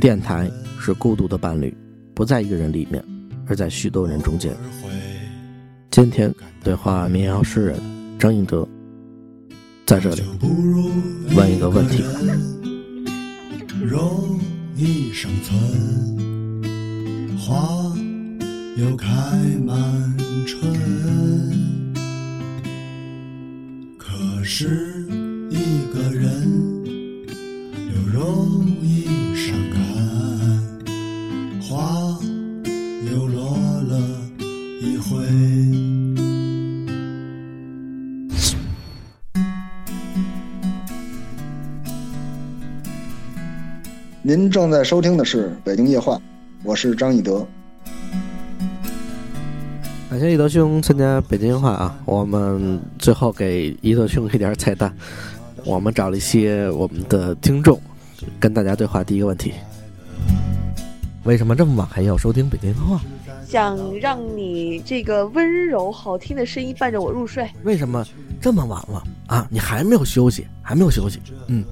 电台是孤独的伴侣，不在一个人里面，而在许多人中间。今天对话民谣诗人张应德，在这里问一个问题：容易生存，花又开满春，可是一个人又容易伤感，花又落了一回。您正在收听的是《北京夜话》，我是张翼德。感谢一德兄参加北京话啊！我们最后给一德兄一点彩蛋，我们找了一些我们的听众跟大家对话。第一个问题：为什么这么晚还要收听北京话？想让你这个温柔好听的声音伴着我入睡。为什么这么晚了啊？你还没有休息，还没有休息？嗯，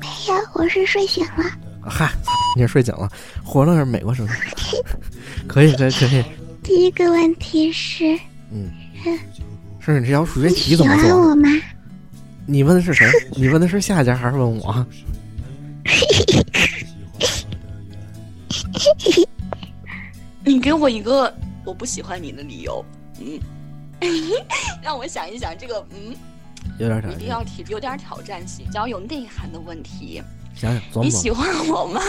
没有，我是睡醒了。嗨，你是睡醒了，活了是美国声，可以可以可以。第一个问题是，嗯，是你这道数学题怎么喜欢我做？吗？你问的是谁？你问的是夏家还是问我？你给我一个我不喜欢你的理由，嗯，让我想一想这个，嗯，有点挑一定要提有点挑战性，比较有内涵的问题。想想。你喜欢我吗？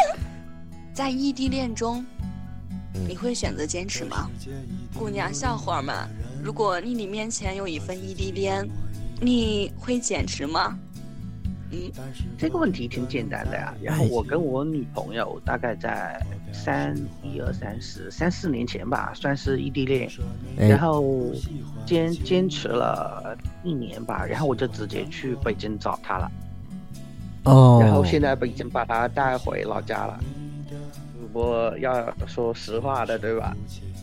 在异地恋中，嗯你会选择坚持吗？姑娘小伙们，如果你你面前有一份异地恋，你会坚持吗？嗯，这个问题挺简单的呀。然后我跟我女朋友大概在三一二三四三四年前吧，算是异地恋，哎然后坚坚持了一年吧，然后我就直接去北京找她了，哦，然后现在北京把她带回老家了。我要说实话的，对吧？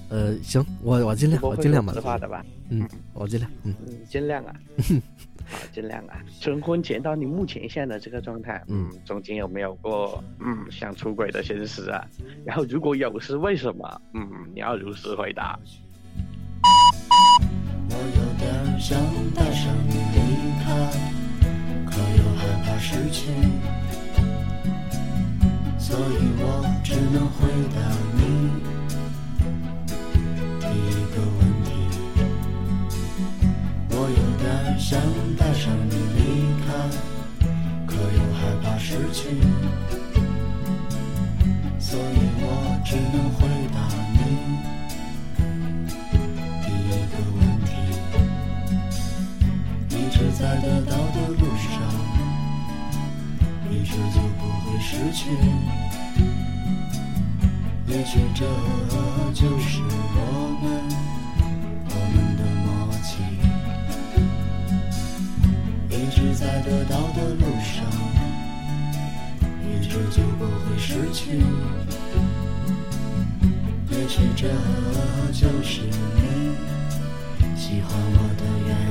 呃，行，我我尽量，我尽量吧说。实话的吧？嗯，我尽量。嗯，嗯，尽量啊。好，尽量啊。从婚前到你目前现在的这个状态，嗯嗯，中间有没有过嗯想出轨的心思啊？然后如果有，是为什么？嗯，你要如实回答。我有点想带上你离开，可又害怕失去，所以我只能回答你第一个问题。我有点想带上你离开，可又害怕失去，所以我只能回答你。第一个问题，一直在得到的路上，一直就不会失去。也许这就是我们我们的默契，一直在得到的路上，一直就不会失去。也许这就是你喜欢我的原因